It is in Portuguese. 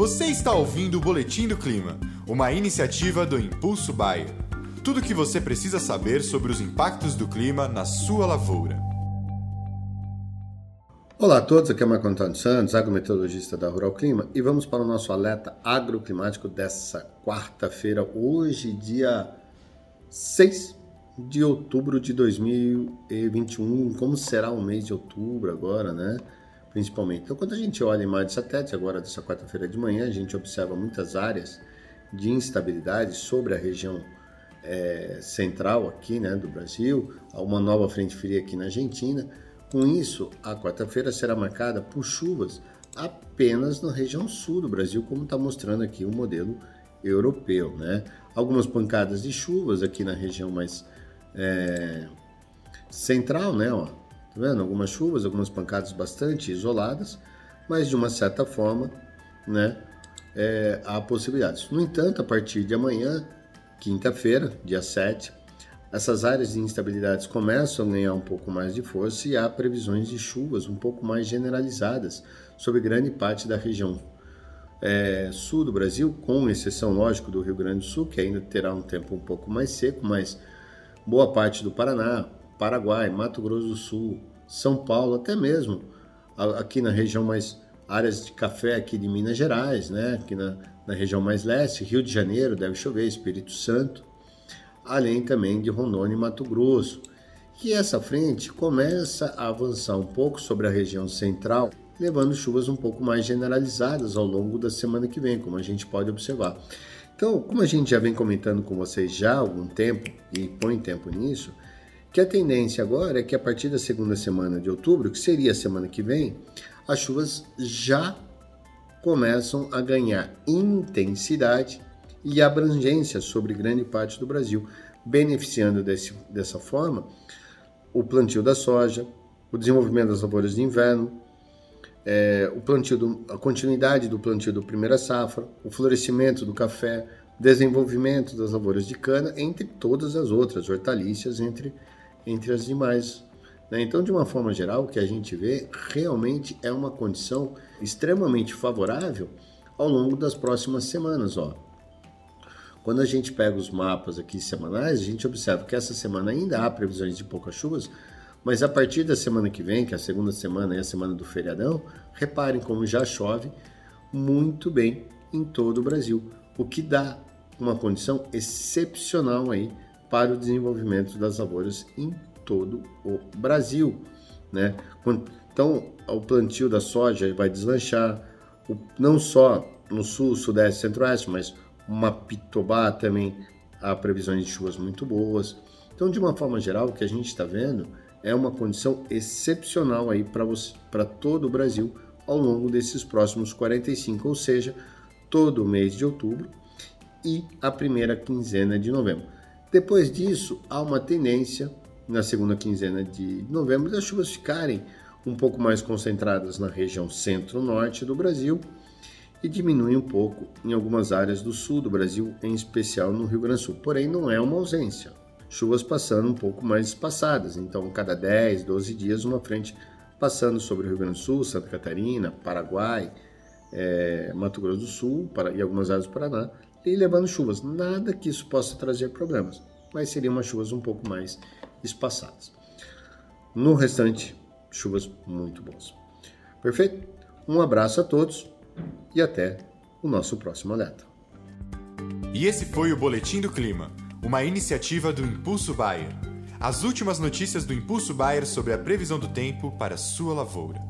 Você está ouvindo o Boletim do Clima, uma iniciativa do Impulso Bayer. Tudo o que você precisa saber sobre os impactos do clima na sua lavoura. Olá a todos, aqui é Marco Antônio Santos, agrometeorologista da Rural Clima, e vamos para o nosso alerta agroclimático dessa quarta-feira, hoje, dia 6 de outubro de 2021. Como será o mês de outubro agora, né? Principalmente. Então, quando a gente olha a imagem de satélite, agora dessa quarta-feira de manhã, a gente observa muitas áreas de instabilidade sobre a região é, central aqui, né, do Brasil, uma nova frente fria aqui na Argentina. Com isso, a quarta-feira será marcada por chuvas apenas na região sul do Brasil, como está mostrando aqui o modelo europeu, né? Algumas pancadas de chuvas aqui na região mais é, central, né? Ó, tá vendo? Algumas chuvas, algumas pancadas bastante isoladas, mas de uma certa forma, né? É, há possibilidades. No entanto, a partir de amanhã, quinta-feira, dia 7, essas áreas de instabilidades começam a ganhar um pouco mais de força e há previsões de chuvas um pouco mais generalizadas sobre grande parte da região é, sul do Brasil, com exceção, lógico, do Rio Grande do Sul, que ainda terá um tempo um pouco mais seco, mas boa parte do Paraná, Paraguai, Mato Grosso do Sul, São Paulo, até mesmo aqui na região mais áreas de café aqui de Minas Gerais, né? Aqui na, na região mais leste, Rio de Janeiro deve chover, Espírito Santo, além também de Rondônia e Mato Grosso. E essa frente começa a avançar um pouco sobre a região central, levando chuvas um pouco mais generalizadas ao longo da semana que vem, como a gente pode observar. Então, como a gente já vem comentando com vocês já há algum tempo e põe tempo nisso, que a tendência agora é que a partir da segunda semana de outubro, que seria a semana que vem, as chuvas já começam a ganhar intensidade e abrangência sobre grande parte do Brasil, beneficiando desse, dessa forma o plantio da soja, o desenvolvimento das lavouras de inverno, é, o plantio do, a continuidade do plantio do primeira safra, o florescimento do café, desenvolvimento das lavouras de cana, entre todas as outras hortaliças, entre, entre as demais. Né? Então, de uma forma geral, o que a gente vê realmente é uma condição extremamente favorável ao longo das próximas semanas. Ó. Quando a gente pega os mapas aqui semanais, a gente observa que essa semana ainda há previsões de poucas chuvas, mas a partir da semana que vem, que é a segunda semana e a semana do feriadão, reparem como já chove muito bem em todo o Brasil, o que dá uma condição excepcional aí para o desenvolvimento das lavouras em todo o Brasil, né? Então, o plantio da soja vai deslanchar, não só no sul, sudeste, centro-oeste, mas uma pitobá também há previsões de chuvas muito boas. Então, de uma forma geral, o que a gente está vendo é uma condição excepcional aí para todo o Brasil ao longo desses próximos 45, ou seja, todo o mês de outubro e a primeira quinzena de novembro. Depois disso, há uma tendência na segunda quinzena de novembro das chuvas ficarem um pouco mais concentradas na região centro-norte do Brasil e diminuem um pouco em algumas áreas do sul do Brasil, em especial no Rio Grande do Sul. Porém, não é uma ausência chuvas passando um pouco mais espaçadas. Então, cada 10, 12 dias, uma frente passando sobre o Rio Grande do Sul, Santa Catarina, Paraguai, é, Mato Grosso do Sul para, e algumas áreas do Paraná, e levando chuvas. Nada que isso possa trazer problemas, mas seriam umas chuvas um pouco mais espaçadas. No restante, chuvas muito boas. Perfeito? Um abraço a todos e até o nosso próximo alerta. E esse foi o Boletim do Clima uma iniciativa do Impulso Bayer. As últimas notícias do Impulso Bayer sobre a previsão do tempo para sua lavoura.